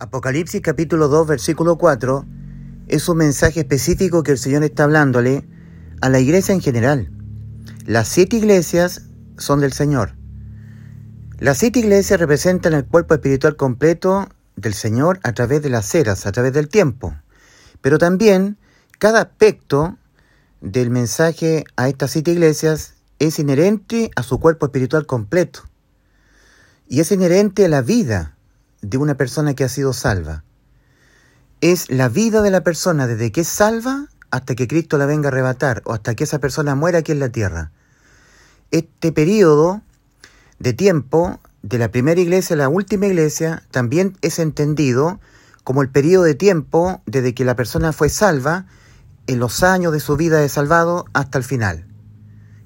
Apocalipsis capítulo 2 versículo 4 es un mensaje específico que el Señor está hablándole a la iglesia en general. Las siete iglesias son del Señor. Las siete iglesias representan el cuerpo espiritual completo del Señor a través de las eras, a través del tiempo. Pero también cada aspecto del mensaje a estas siete iglesias es inherente a su cuerpo espiritual completo. Y es inherente a la vida de una persona que ha sido salva. Es la vida de la persona desde que es salva hasta que Cristo la venga a arrebatar o hasta que esa persona muera aquí en la tierra. Este periodo de tiempo de la primera iglesia a la última iglesia también es entendido como el periodo de tiempo desde que la persona fue salva en los años de su vida de salvado hasta el final.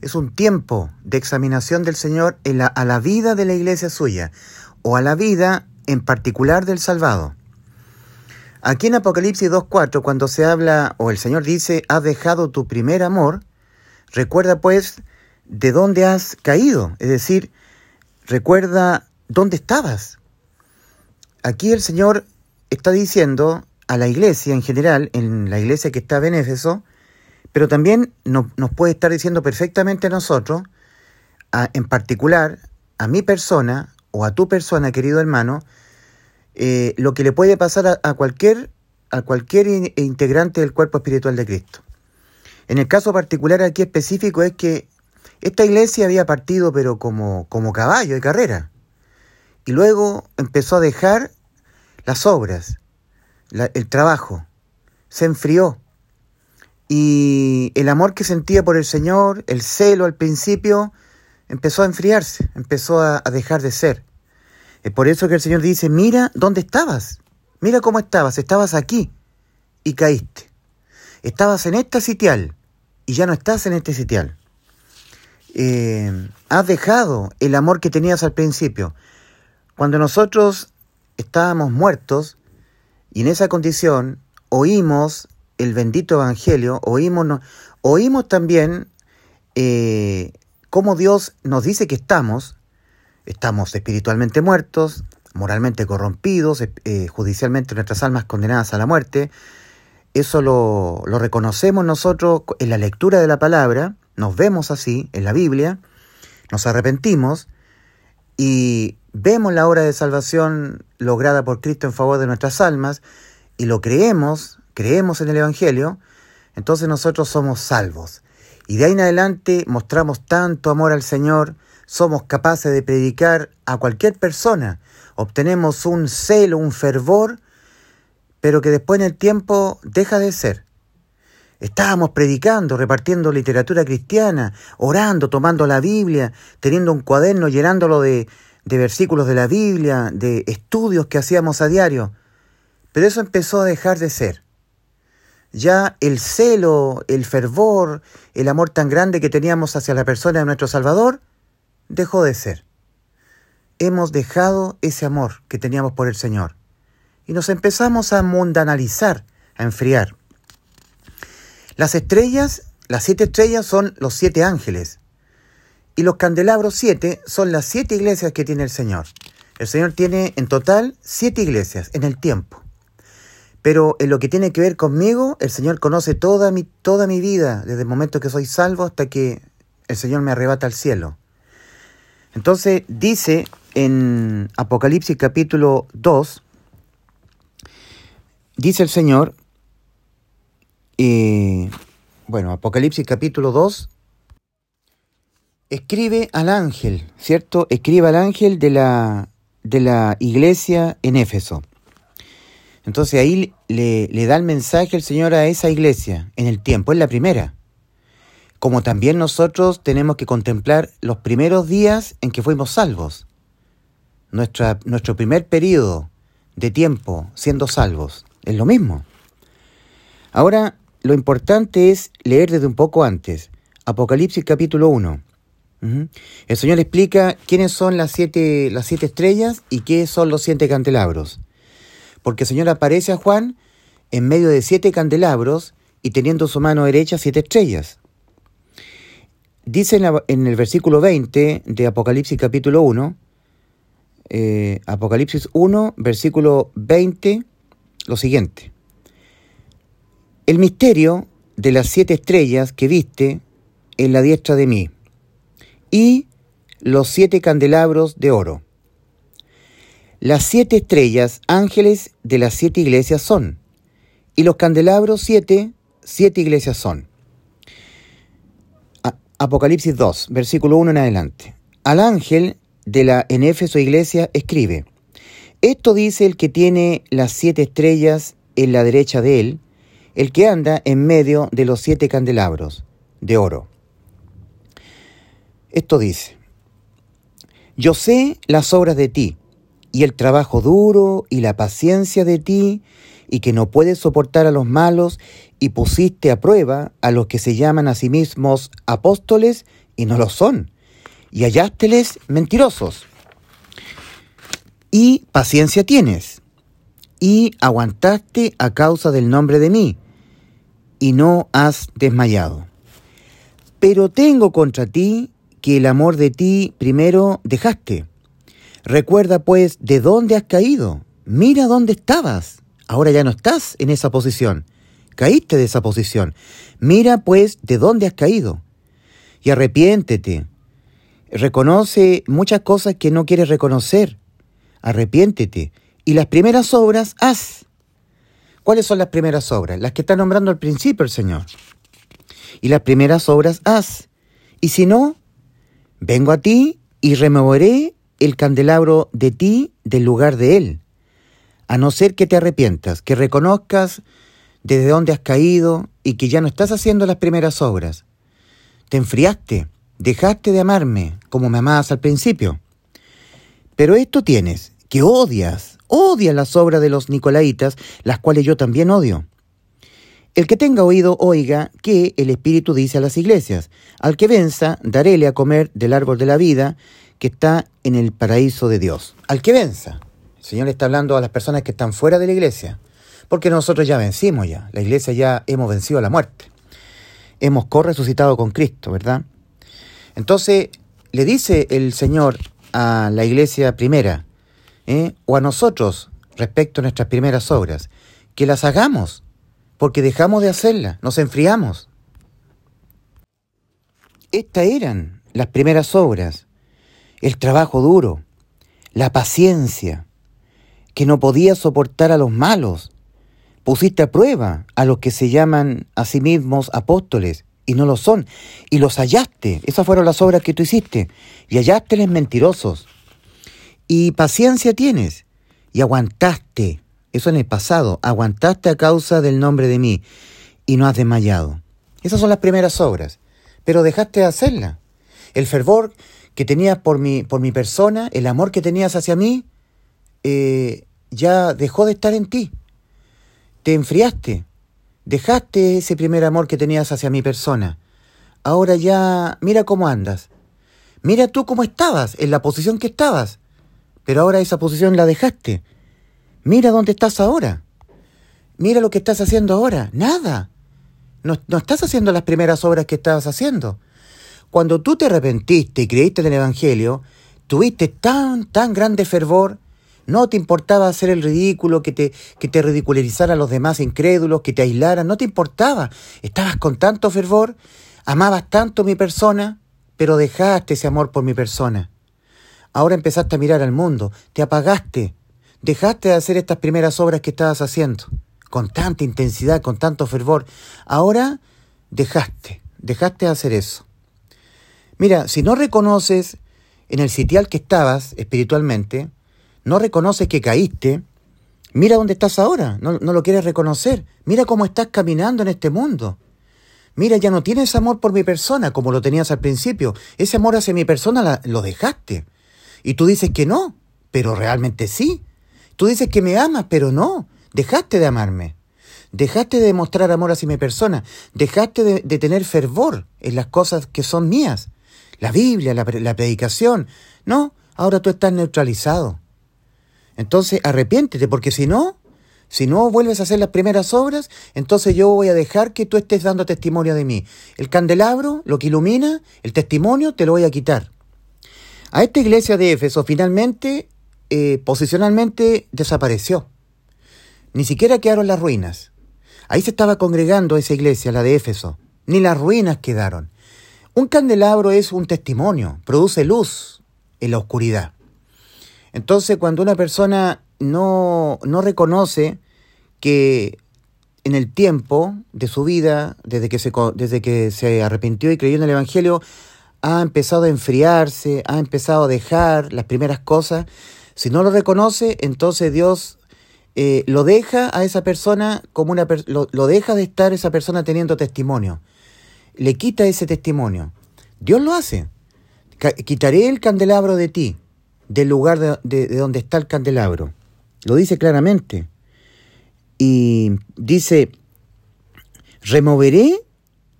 Es un tiempo de examinación del Señor a la vida de la iglesia suya o a la vida en particular del salvado. Aquí en Apocalipsis 2.4, cuando se habla, o el Señor dice, has dejado tu primer amor, recuerda pues de dónde has caído, es decir, recuerda dónde estabas. Aquí el Señor está diciendo a la iglesia en general, en la iglesia que está en Éfeso, pero también nos puede estar diciendo perfectamente a nosotros, en particular a mi persona, o a tu persona, querido hermano, eh, lo que le puede pasar a, cualquier, a cualquier integrante del cuerpo espiritual de Cristo. En el caso particular aquí específico es que esta iglesia había partido pero como, como caballo de carrera. Y luego empezó a dejar las obras, el trabajo. Se enfrió. Y el amor que sentía por el Señor, el celo al principio, empezó a enfriarse, empezó a, dejar de ser. Es por eso que el Señor dice, mira dónde estabas, mira cómo estabas, estabas aquí y caíste. Estabas en esta sitial y ya no estás en este sitial. Eh, has dejado el amor que tenías al principio. Cuando nosotros estábamos muertos y en esa condición oímos el bendito Evangelio, oímos, oímos también eh, cómo Dios nos dice que estamos, estamos espiritualmente muertos, moralmente corrompidos, eh, judicialmente nuestras almas condenadas a la muerte. Eso lo, lo reconocemos nosotros en la lectura de la palabra, nos vemos así en la Biblia, nos arrepentimos y vemos la obra de salvación lograda por Cristo en favor de nuestras almas y lo creemos, creemos en el Evangelio, entonces nosotros somos salvos. Y de ahí en adelante mostramos tanto amor al Señor, somos capaces de predicar a cualquier persona, obtenemos un celo, un fervor, pero que después en el tiempo deja de ser. Estábamos predicando, repartiendo literatura cristiana, orando, tomando la Biblia, teniendo un cuaderno, llenándolo de, de versículos de la Biblia, de estudios que hacíamos a diario. Pero eso empezó a dejar de ser ya el celo, el fervor, el amor tan grande que teníamos hacia la persona de nuestro Salvador, dejó de ser. Hemos dejado ese amor que teníamos por el Señor y nos empezamos a mundanalizar, a enfriar. Las estrellas, las siete estrellas son los siete ángeles y los candelabros siete son las siete iglesias que tiene el Señor. El Señor tiene en total siete iglesias en el tiempo. Pero en lo que tiene que ver conmigo, el Señor conoce toda mi, toda mi vida, desde el momento que soy salvo hasta que el Señor me arrebata al cielo. Entonces dice en Apocalipsis capítulo 2, dice el Señor, eh, bueno, Apocalipsis capítulo 2, escribe al ángel, ¿cierto? Escribe al ángel de la, de la iglesia en Éfeso. Entonces ahí le, da el mensaje el Señor a esa iglesia en el tiempo, es la primera. Como también nosotros tenemos que contemplar los primeros días en que fuimos salvos. Nuestro primer periodo de tiempo siendo salvos. Es lo mismo. Ahora, lo importante es leer desde un poco antes. Apocalipsis capítulo 1. El Señor explica quiénes son las siete, las siete estrellas y qué son los siete candelabros porque el Señor aparece a Juan en medio de siete candelabros y teniendo su mano derecha siete estrellas. Dice en, el versículo 20 de Apocalipsis capítulo 1, eh, Apocalipsis 1, versículo 20, lo siguiente. El misterio de las siete estrellas que viste en la diestra de mí y los siete candelabros de oro. Las siete estrellas, ángeles de las siete iglesias son, y los candelabros siete, siete iglesias son. Apocalipsis 2, versículo 1 en adelante. Al ángel de la en Éfeso iglesia escribe, esto dice el que tiene las siete estrellas en la derecha de él, el que anda en medio de los siete candelabros de oro. Esto dice, yo sé las obras de ti, y el trabajo duro y la paciencia de ti, y que no puedes soportar a los malos, y pusiste a prueba a los que se llaman a sí mismos apóstoles y no lo son, y hallásteles mentirosos. Y paciencia tienes, y aguantaste a causa del nombre de mí, y no has desmayado. Pero tengo contra ti que el amor de ti primero dejaste. Recuerda pues de dónde has caído. Mira dónde estabas. Ahora ya no estás en esa posición. Caíste de esa posición. Mira pues de dónde has caído. Y arrepiéntete. Reconoce muchas cosas que no quieres reconocer. Arrepiéntete. Y las primeras obras haz. ¿Cuáles son las primeras obras? Las que está nombrando al principio el Señor. Y las primeras obras haz. Y si no, Vengo a ti y removeré el candelabro de ti del lugar de él, a no ser que te arrepientas, que reconozcas desde dónde has caído y que ya no estás haciendo las primeras obras. Te enfriaste, dejaste de amarme como me amabas al principio. Pero esto tienes, que odias, odias las obras de los nicolaitas, las cuales yo también odio. El que tenga oído oiga que el Espíritu dice a las iglesias, al que venza, daréle a comer del árbol de la vida que está en el paraíso de Dios. Al que venza. El Señor está hablando a las personas que están fuera de la iglesia, porque nosotros ya vencimos ya, la iglesia ya hemos vencido a la muerte. Hemos corresucitado con Cristo, ¿verdad? Entonces, le dice el Señor a la iglesia primera, ¿eh? o a nosotros, respecto a nuestras primeras obras, que las hagamos porque dejamos de hacerla, nos enfriamos. Estas eran las primeras obras, el trabajo duro, la paciencia, que no podía soportar a los malos. Pusiste a prueba a los que se llaman a sí mismos apóstoles y no lo son, y los hallaste. Esas fueron las obras que tú hiciste, y hallásteles mentirosos. Y paciencia tienes, y aguantaste eso en el pasado. Aguantaste a causa del nombre de mí y no has desmayado. Esas son las primeras obras. Pero dejaste de hacerla. El fervor que tenías por mi, por mi persona, el amor que tenías hacia mí, eh, ya dejó de estar en ti. Te enfriaste. Dejaste ese primer amor que tenías hacia mi persona. Ahora ya mira cómo andas. Mira tú cómo estabas, en la posición que estabas. Pero ahora esa posición la dejaste. Mira dónde estás ahora. Mira lo que estás haciendo ahora. Nada. No, estás haciendo las primeras obras que estabas haciendo. Cuando tú te arrepentiste y creíste en el Evangelio, tuviste tan, tan grande fervor, no te importaba hacer el ridículo, que te, que te ridicularizaran los demás incrédulos, que te aislaran, no te importaba. Estabas con tanto fervor, amabas tanto mi persona, pero dejaste ese amor por mi persona. Ahora empezaste a mirar al mundo, te apagaste, Dejaste de hacer estas primeras obras que estabas haciendo, con tanta intensidad, con tanto fervor. Ahora dejaste, dejaste de hacer eso. Mira, si no reconoces en el sitial que estabas espiritualmente, no reconoces que caíste, mira dónde estás ahora, no, no, lo quieres reconocer, mira cómo estás caminando en este mundo. Mira, ya no tienes amor por mi persona como lo tenías al principio, ese amor hacia mi persona lo dejaste. Y tú dices que no, pero realmente sí. Tú dices que me amas, pero no, dejaste de amarme. Dejaste de mostrar amor hacia mi persona. Dejaste de, tener fervor en las cosas que son mías. La Biblia, la predicación. No, ahora tú estás neutralizado. Entonces arrepiéntete, porque si no, si no vuelves a hacer las primeras obras, entonces yo voy a dejar que tú estés dando testimonio de mí. El candelabro, lo que ilumina, el testimonio, te lo voy a quitar. A esta iglesia de Éfeso finalmente eh, posicionalmente desapareció. Ni siquiera quedaron las ruinas. Ahí se estaba congregando esa iglesia, la de Éfeso. Ni las ruinas quedaron. Un candelabro es un testimonio, produce luz en la oscuridad. Entonces, cuando una persona no, no reconoce que en el tiempo de su vida, desde que, se, desde que se arrepintió y creyó en el Evangelio, ha empezado a enfriarse, ha empezado a dejar las primeras cosas. Si no lo reconoce, entonces Dios eh, lo deja a esa persona como una lo, lo deja de estar esa persona teniendo testimonio. Le quita ese testimonio. Dios lo hace. Quitaré el candelabro de ti, del lugar de, de donde está el candelabro. Lo dice claramente. Y dice, removeré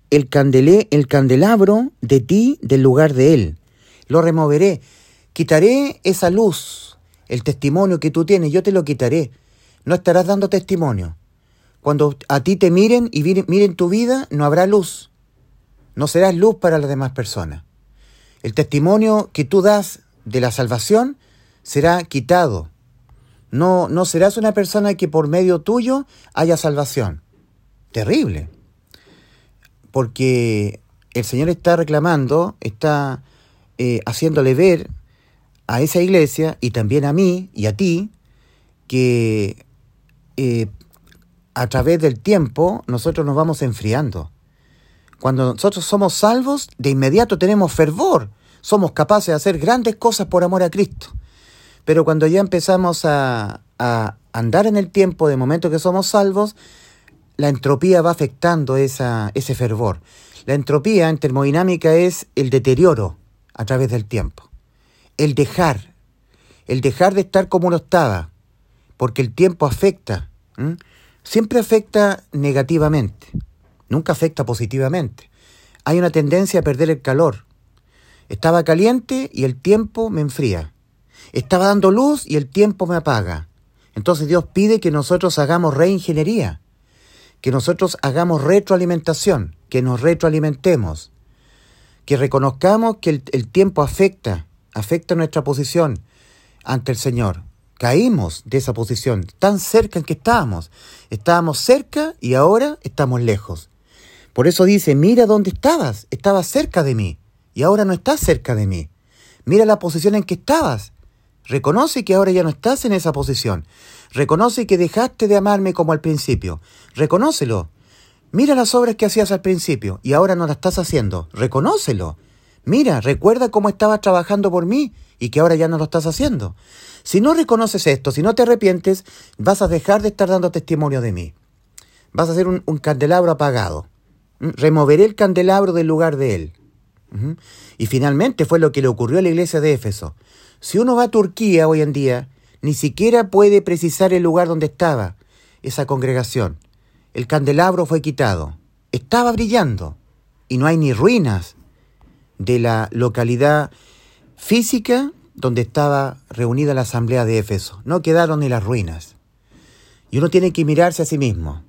el, candelé, el candelabro de ti del lugar de él. Lo removeré. Quitaré esa luz, el testimonio que tú tienes, yo te lo quitaré. No estarás dando testimonio. Cuando a ti te miren y miren tu vida, no habrá luz. No serás luz para las demás personas. El testimonio que tú das de la salvación será quitado. No, no serás una persona que por medio tuyo haya salvación. Terrible. Porque el Señor está reclamando, está eh, haciéndole ver a esa iglesia y también a mí y a ti que eh, a través del tiempo nosotros nos vamos enfriando. Cuando nosotros somos salvos, de inmediato tenemos fervor, somos capaces de hacer grandes cosas por amor a Cristo. Pero cuando ya empezamos a, andar en el tiempo de momento que somos salvos, la entropía va afectando esa, ese fervor. La entropía en termodinámica es el deterioro a través del tiempo. El dejar, el dejar de estar como uno estaba, porque el tiempo afecta. Siempre afecta negativamente, nunca afecta positivamente. Hay una tendencia a perder el calor. Estaba caliente y el tiempo me enfría. Estaba dando luz y el tiempo me apaga. Entonces Dios pide que nosotros hagamos reingeniería, que nosotros hagamos retroalimentación, que nos retroalimentemos, que reconozcamos que el, tiempo afecta, afecta nuestra posición ante el Señor. Caímos de esa posición, tan cerca en que estábamos. Estábamos cerca y ahora estamos lejos. Por eso dice, mira dónde estabas, estabas cerca de mí y ahora no estás cerca de mí. Mira la posición en que estabas Reconoce que ahora ya no estás en esa posición. Reconoce que dejaste de amarme como al principio. Reconócelo. Mira las obras que hacías al principio y ahora no las estás haciendo. Reconócelo. Mira, recuerda cómo estabas trabajando por mí y que ahora ya no lo estás haciendo. Si no reconoces esto, si no te arrepientes, vas a dejar de estar dando testimonio de mí. Vas a ser un, candelabro apagado. Removeré el candelabro del lugar de él. Y finalmente fue lo que le ocurrió a la iglesia de Éfeso. Si uno va a Turquía hoy en día, ni siquiera puede precisar el lugar donde estaba esa congregación. El candelabro fue quitado. Estaba brillando y no hay ni ruinas de la localidad física donde estaba reunida la asamblea de Éfeso. No quedaron ni las ruinas. Y uno tiene que mirarse a sí mismo.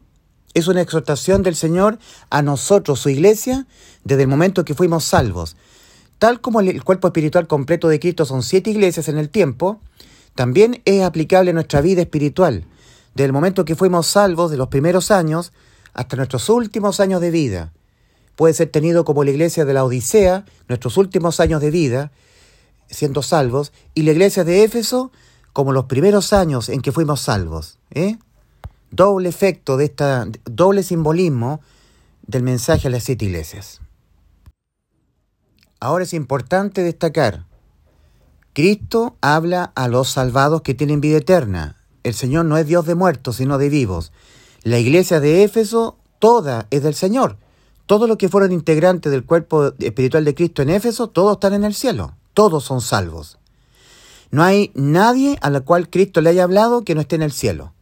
Es una exhortación del Señor a nosotros, su iglesia, desde el momento que fuimos salvos. Tal como el cuerpo espiritual completo de Cristo son siete iglesias en el tiempo, también es aplicable a nuestra vida espiritual, desde el momento que fuimos salvos de los primeros años hasta nuestros últimos años de vida. Puede ser tenido como la iglesia de la Odisea, nuestros últimos años de vida, siendo salvos, y la iglesia de Éfeso como los primeros años en que fuimos salvos. ¿eh? Doble efecto de esta, doble simbolismo del mensaje a las siete iglesias. Ahora es importante destacar, Cristo habla a los salvados que tienen vida eterna. El Señor no es Dios de muertos, sino de vivos. La iglesia de Éfeso, toda es del Señor. Todos los que fueron integrantes del cuerpo espiritual de Cristo en Éfeso, todos están en el cielo. Todos son salvos. No hay nadie a la cual Cristo le haya hablado que no esté en el cielo,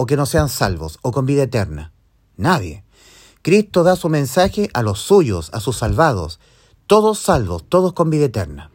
o que no sean salvos, o con vida eterna. Nadie. Cristo da su mensaje a los suyos, a sus salvados, todos salvos, todos con vida eterna.